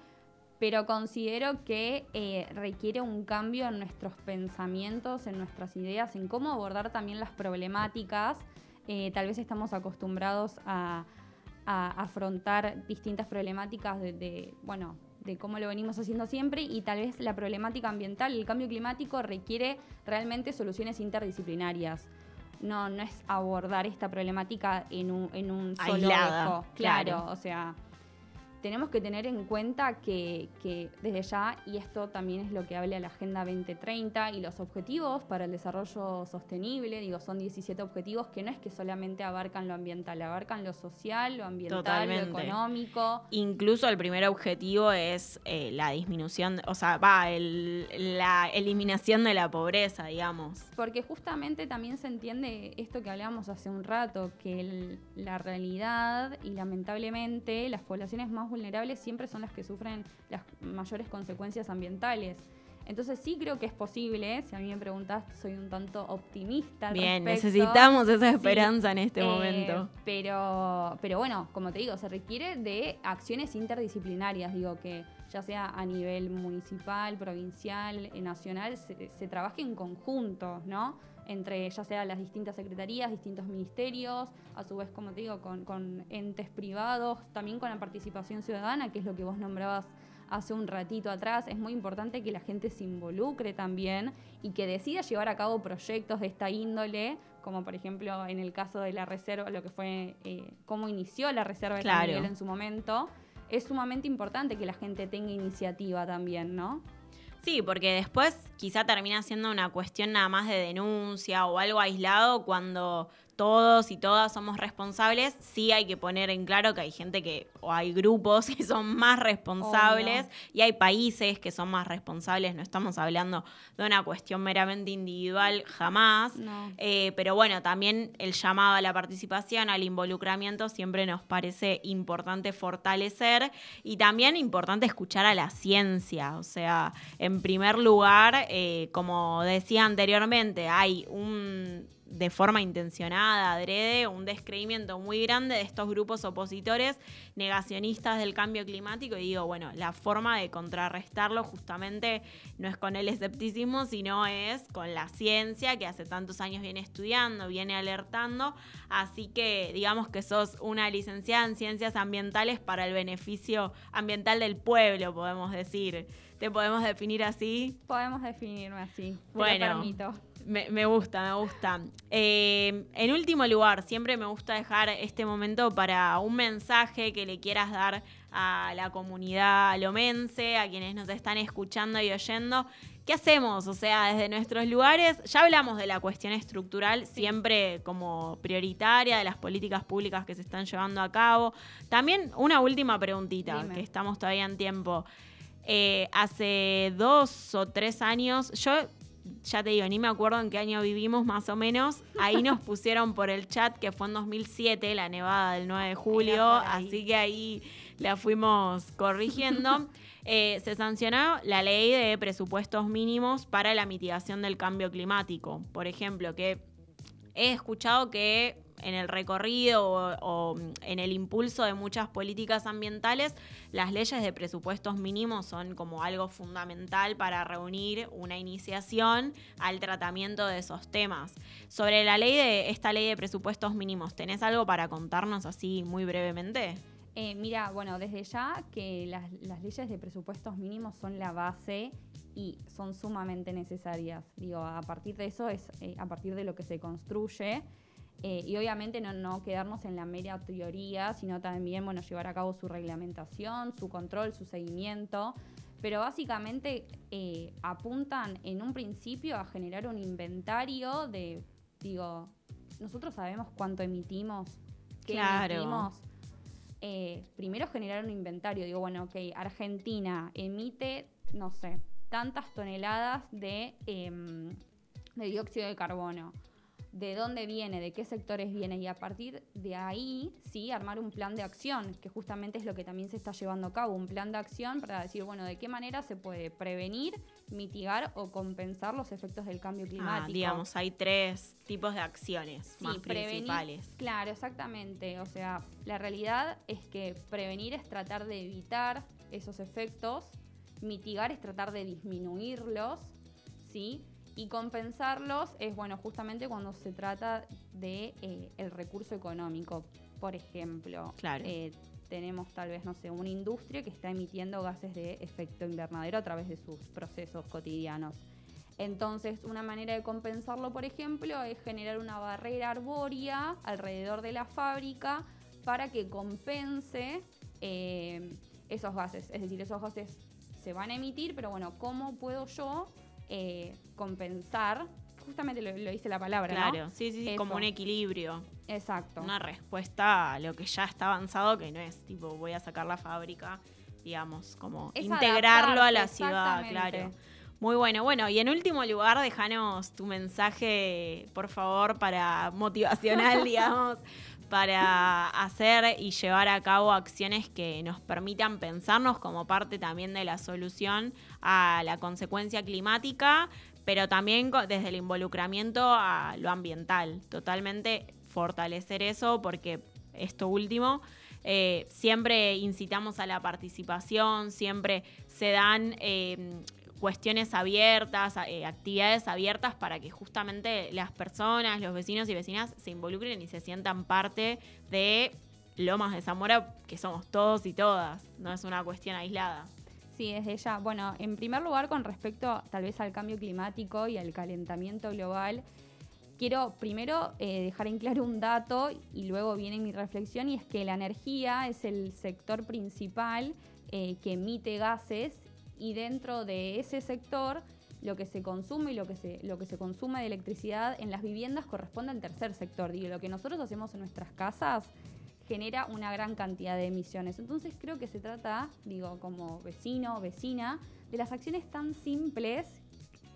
pero considero que eh, requiere un cambio en nuestros pensamientos, en nuestras ideas, en cómo abordar también las problemáticas. Eh, tal vez estamos acostumbrados a, a afrontar distintas problemáticas de, de, bueno, de cómo lo venimos haciendo siempre y tal vez la problemática ambiental, el cambio climático requiere realmente soluciones interdisciplinarias. No, no es abordar esta problemática en un, en un solo Aislada, claro, o sea, tenemos que tener en cuenta que, que desde ya, y esto también es lo que habla la Agenda 2030 y los objetivos para el desarrollo sostenible, digo, son 17 objetivos que no es que solamente abarcan lo ambiental, abarcan lo social, lo ambiental, Totalmente. lo económico. Incluso el primer objetivo es eh, la disminución, o sea, va, el- la eliminación de la pobreza, digamos. Porque justamente también se entiende esto que hablábamos hace un rato, que el- la realidad y lamentablemente las poblaciones más vulnerables siempre son las que sufren las mayores consecuencias ambientales. Entonces sí creo que es posible, si a mí me preguntas, soy un tanto optimista. al Bien, respecto. necesitamos esa Sí, esperanza en este eh, momento. Pero, pero bueno, como te digo, se requiere de acciones interdisciplinarias, digo que ya sea a nivel municipal, provincial, eh, nacional, se, se trabaje en conjunto, ¿no? Entre ya sea las distintas secretarías, distintos ministerios, a su vez, como te digo, con, con entes privados, también con la participación ciudadana, que es lo que vos nombrabas hace un ratito atrás. Es muy importante que la gente se involucre también y que decida llevar a cabo proyectos de esta índole, como por ejemplo en el caso de la reserva, lo que fue eh, cómo inició la reserva de San Claro. Miguel en su momento. Es sumamente importante que la gente tenga iniciativa también, ¿no? Sí, porque después quizá termina siendo una cuestión nada más de denuncia o algo aislado cuando todos y todas somos responsables, sí hay que poner en claro que hay gente que, o hay grupos que son más responsables Obvio. y hay países que son más responsables, no estamos hablando de una cuestión meramente individual jamás. No. Eh, pero bueno, también el llamado a la participación, al involucramiento, siempre nos parece importante fortalecer y también importante escuchar a la ciencia. O sea, en primer lugar, eh, como decía anteriormente, hay un de forma intencionada, adrede, un descreimiento muy grande de estos grupos opositores negacionistas del cambio climático y digo, bueno, la forma de contrarrestarlo justamente no es con el escepticismo, sino es con la ciencia que hace tantos años viene estudiando, viene alertando, así que digamos que sos una licenciada en ciencias ambientales para el beneficio ambiental del pueblo, podemos decir. ¿Te podemos definir así? Podemos definirme así. te lo Bueno. permito. Me, me gusta, me gusta. Eh, en último lugar, siempre me gusta dejar este momento para un mensaje que le quieras dar a la comunidad lomense, a quienes nos están escuchando y oyendo. ¿Qué hacemos? O sea, desde nuestros lugares, ya hablamos de la cuestión estructural, siempre como prioritaria, de las políticas públicas que se están llevando a cabo. También una última preguntita, Dime. que estamos todavía en tiempo. Eh, hace dos o tres años, yo ya te digo, ni me acuerdo en qué año vivimos más o menos. Ahí nos pusieron por el chat que fue en 2007, la nevada del 9 de julio, así que ahí la fuimos corrigiendo. Eh, se sancionó la ley de presupuestos mínimos para la mitigación del cambio climático. Por ejemplo, que he escuchado que en el recorrido o, o en el impulso de muchas políticas ambientales, las leyes de presupuestos mínimos son como algo fundamental para reunir una iniciación al tratamiento de esos temas. Sobre la ley de esta ley de presupuestos mínimos, ¿tenés algo para contarnos así muy brevemente? Eh, mira, bueno, desde ya que las, las leyes de presupuestos mínimos son la base y son sumamente necesarias. Digo, a partir de eso es eh, a partir de lo que se construye. Eh, y obviamente no, no quedarnos en la mera teoría, sino también bueno, llevar a cabo su reglamentación, su control, su seguimiento. Pero básicamente eh, apuntan en un principio a generar un inventario de, digo, nosotros sabemos cuánto emitimos, qué Claro. emitimos. Eh, primero generar un inventario. Digo, bueno, ok, Argentina emite, no sé, tantas toneladas de, em, de dióxido de carbono. ¿De dónde viene? ¿De qué sectores viene? Y a partir de ahí, sí, armar un plan de acción, que justamente es lo que también se está llevando a cabo. Un plan de acción para decir, bueno, ¿de qué manera se puede prevenir, mitigar o compensar los efectos del cambio Ah, climático? digamos, hay tres tipos de acciones Sí, más prevenir- principales. Claro, exactamente. O sea, la realidad es que prevenir es tratar de evitar esos efectos mitigar es tratar de disminuirlos, ¿sí? Y compensarlos es, bueno, justamente cuando se trata de eh, el recurso económico. Por ejemplo, Claro. eh, tenemos tal vez, no sé, una industria que está emitiendo gases de efecto invernadero a través de sus procesos cotidianos. Entonces, una manera de compensarlo, por ejemplo, es generar una barrera arbórea alrededor de la fábrica para que compense eh, esos gases. Es decir, esos gases se van a emitir, pero bueno, ¿cómo puedo yo eh, compensar? Justamente lo, lo dice la palabra, ¿no? Claro, sí, sí, sí, como un equilibrio. Exacto. Una respuesta a lo que ya está avanzado, que no es tipo voy a sacar la fábrica, digamos, como Es integrarlo a la ciudad, claro. Muy bueno. Bueno, y en último lugar, déjanos tu mensaje, por favor, para motivacional, digamos, para hacer y llevar a cabo acciones que nos permitan pensarnos como parte también de la solución a la consecuencia climática, pero también desde el involucramiento a lo ambiental. Totalmente fortalecer eso porque esto último eh, siempre incitamos a la participación, siempre se dan eh, cuestiones abiertas, eh, actividades abiertas para que justamente las personas, los vecinos y vecinas se involucren y se sientan parte de Lomas de Zamora, que somos todos y todas, no es una cuestión aislada. Sí, desde ya. Bueno, en primer lugar, con respecto tal vez al cambio climático y al calentamiento global, quiero primero eh, dejar en claro un dato y luego viene mi reflexión, y es que la energía es el sector principal eh, que emite gases y dentro de ese sector lo que se consume y lo que se, lo que se consume de electricidad en las viviendas corresponde al tercer sector. Digo, lo que nosotros hacemos en nuestras casas genera una gran cantidad de emisiones. Entonces creo que se trata, digo, como vecino, vecina, de las acciones tan simples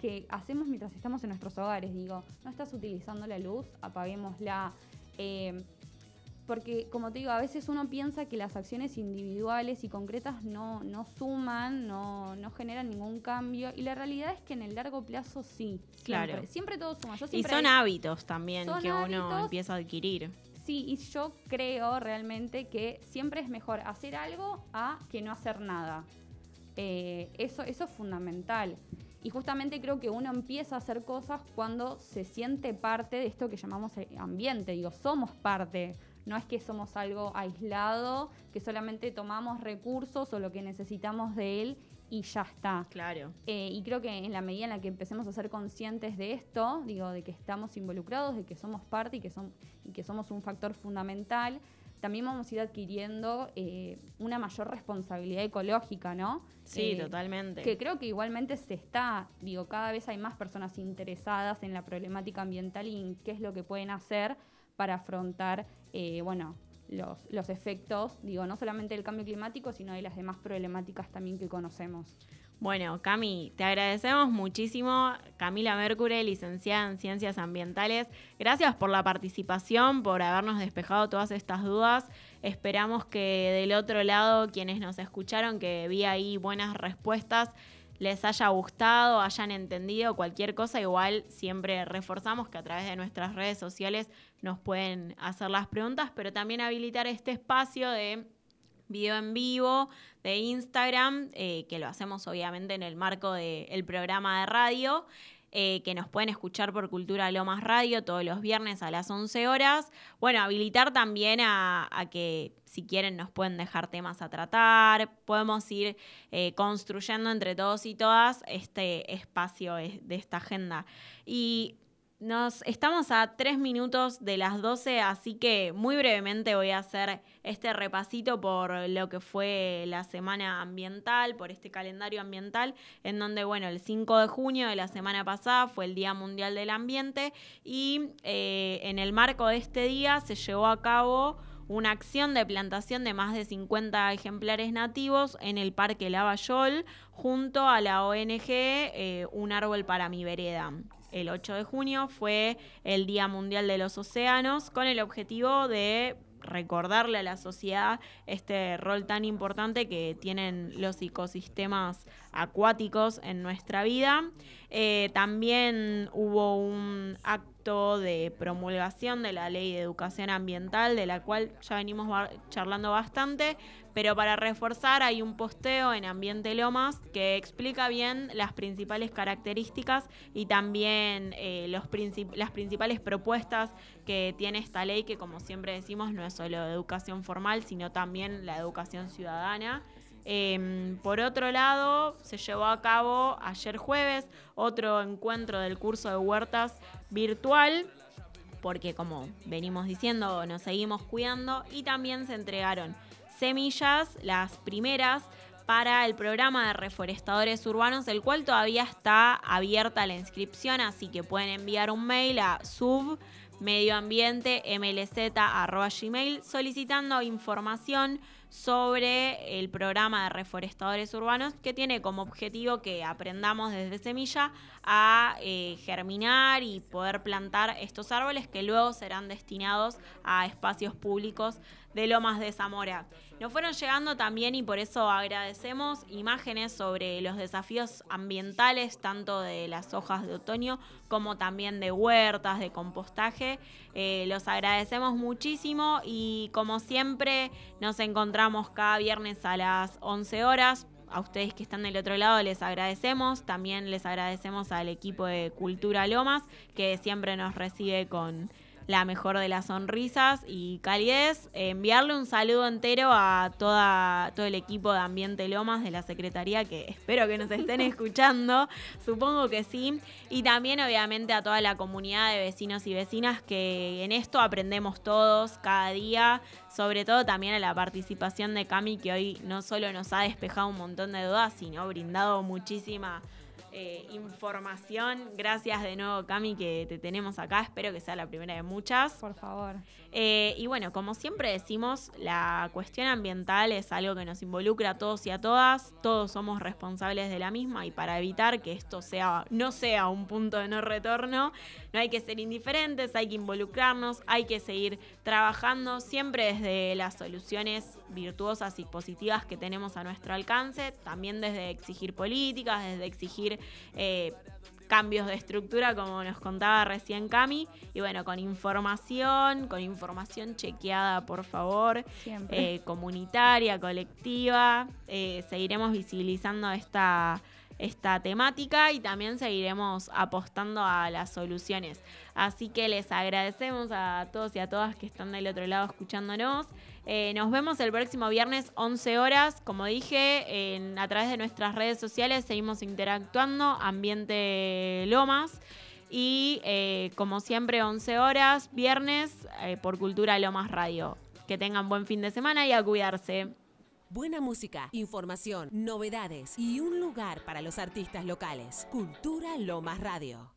que hacemos mientras estamos en nuestros hogares. Digo, no estás utilizando la luz, apaguémosla. Eh, porque, como te digo, a veces uno piensa que las acciones individuales y concretas no, no suman, no, no generan ningún cambio. Y la realidad es que en el largo plazo sí. Siempre, Claro. siempre todo suma. Yo Y son hábitos también Son que uno empieza a adquirir. Sí, y yo creo realmente que siempre es mejor hacer algo a que no hacer nada. Eh, eso, eso es fundamental. Y justamente creo que uno empieza a hacer cosas cuando se siente parte de esto que llamamos ambiente. Digo, somos parte. No es que somos algo aislado, que solamente tomamos recursos o lo que necesitamos de él y ya está. Claro. Eh, y creo que en la medida en la que empecemos a ser conscientes de esto, digo, de que estamos involucrados, de que somos parte y que, som- y que somos un factor fundamental, también vamos a ir adquiriendo eh, una mayor responsabilidad ecológica, ¿no? Sí, Eh, totalmente. Que creo que igualmente se está, digo, cada vez hay más personas interesadas en la problemática ambiental y en qué es lo que pueden hacer para afrontar, eh, bueno, los, los efectos, digo, no solamente del cambio climático, sino de las demás problemáticas también que conocemos. Bueno, Cami, te agradecemos muchísimo. Camila Mercury, licenciada en Ciencias Ambientales. Gracias por la participación, por habernos despejado todas estas dudas. Esperamos que del otro lado, quienes nos escucharon, que vi ahí buenas respuestas, les haya gustado, hayan entendido cualquier cosa. Igual siempre reforzamos que a través de nuestras redes sociales nos pueden hacer las preguntas, pero también habilitar este espacio de video en vivo de Instagram, eh, que lo hacemos obviamente en el marco del programa de radio, eh, que nos pueden escuchar por Cultura Lomas Radio todos los viernes a las 11 horas. Bueno, habilitar también a, que si quieren nos pueden dejar temas a tratar, podemos ir eh, construyendo entre todos y todas este espacio eh, de esta agenda. Y nos estamos a tres minutos de las 12, así que muy brevemente voy a hacer este repasito por lo que fue la semana ambiental, por este calendario ambiental, en donde, bueno, el 5 de junio de la semana pasada fue el Día Mundial del Ambiente y eh, en el marco de este día se llevó a cabo una acción de plantación de más de 50 ejemplares nativos en el Parque Lavallol junto a la ONG eh, Un Árbol para mi Vereda. El 8 de junio fue el Día Mundial de los Océanos con el objetivo de recordarle a la sociedad este rol tan importante que tienen los ecosistemas acuáticos en nuestra vida. Eh, también hubo un acto de promulgación de la ley de educación ambiental, de la cual ya venimos charlando bastante, pero para reforzar hay un posteo en Ambiente Lomas que explica bien las principales características y también eh, los las principales propuestas que tiene esta ley, que como siempre decimos no es solo educación formal, sino también la educación ciudadana. Em, por otro lado, se llevó a cabo ayer jueves otro encuentro del curso de huertas virtual, porque como venimos diciendo, nos seguimos cuidando y también se entregaron semillas, las primeras, para el programa de reforestadores urbanos, el cual todavía está abierta la inscripción, así que pueden enviar un mail a sub gmail solicitando información sobre el programa de reforestadores urbanos que tiene como objetivo que aprendamos desde semilla a eh, germinar y poder plantar estos árboles que luego serán destinados a espacios públicos de Lomas de Zamora. Nos fueron llegando también y por eso agradecemos imágenes sobre los desafíos ambientales, tanto de las hojas de otoño como también de huertas, de compostaje. Eh, los agradecemos muchísimo y como siempre nos encontramos cada viernes a las 11 horas a ustedes que están del otro lado les agradecemos. También les agradecemos al equipo de Cultura Lomas que siempre nos recibe con la mejor de las sonrisas y calidez. enviarle un saludo entero a toda, todo el equipo de Ambiente Lomas de la Secretaría, que espero que nos estén escuchando, supongo que sí. Y también obviamente a toda la comunidad de vecinos y vecinas que en esto aprendemos todos cada día, sobre todo también a la participación de Cami, que hoy no solo nos ha despejado un montón de dudas, sino brindado muchísima eh, información. Gracias de nuevo, Cami, que te tenemos acá. Espero que sea la primera de muchas. Por favor. Eh, y bueno, como siempre decimos, la cuestión ambiental es algo que nos involucra a todos y a todas. Todos somos responsables de la misma y para evitar que esto sea, no sea un punto de no retorno, no hay que ser indiferentes, hay que involucrarnos, hay que seguir trabajando siempre desde las soluciones virtuosas y positivas que tenemos a nuestro alcance, también desde exigir políticas, desde exigir eh, cambios de estructura, como nos contaba recién Cami. Y bueno, con información, con información chequeada, por favor, eh, comunitaria, colectiva. Eh, seguiremos visibilizando esta, esta temática y también seguiremos apostando a las soluciones. Así que les agradecemos a todos y a todas que están del otro lado escuchándonos. Eh, nos vemos el próximo viernes 11 horas. Como dije, a través de nuestras redes sociales seguimos interactuando. Ambiente Lomas. Y eh, como siempre, 11 horas, viernes, eh, por Cultura Lomas Radio. Que tengan buen fin de semana y a cuidarse. Buena música, información, novedades y un lugar para los artistas locales. Cultura Lomas Radio.